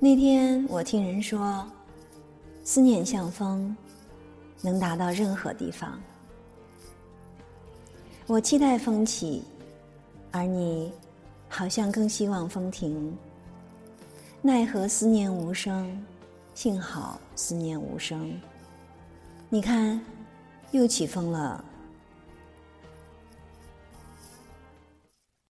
那天我听人说思念像风能达到任何地方我期待风起而你好像更希望风停。奈何思念无声幸好思念无声。你看又起风了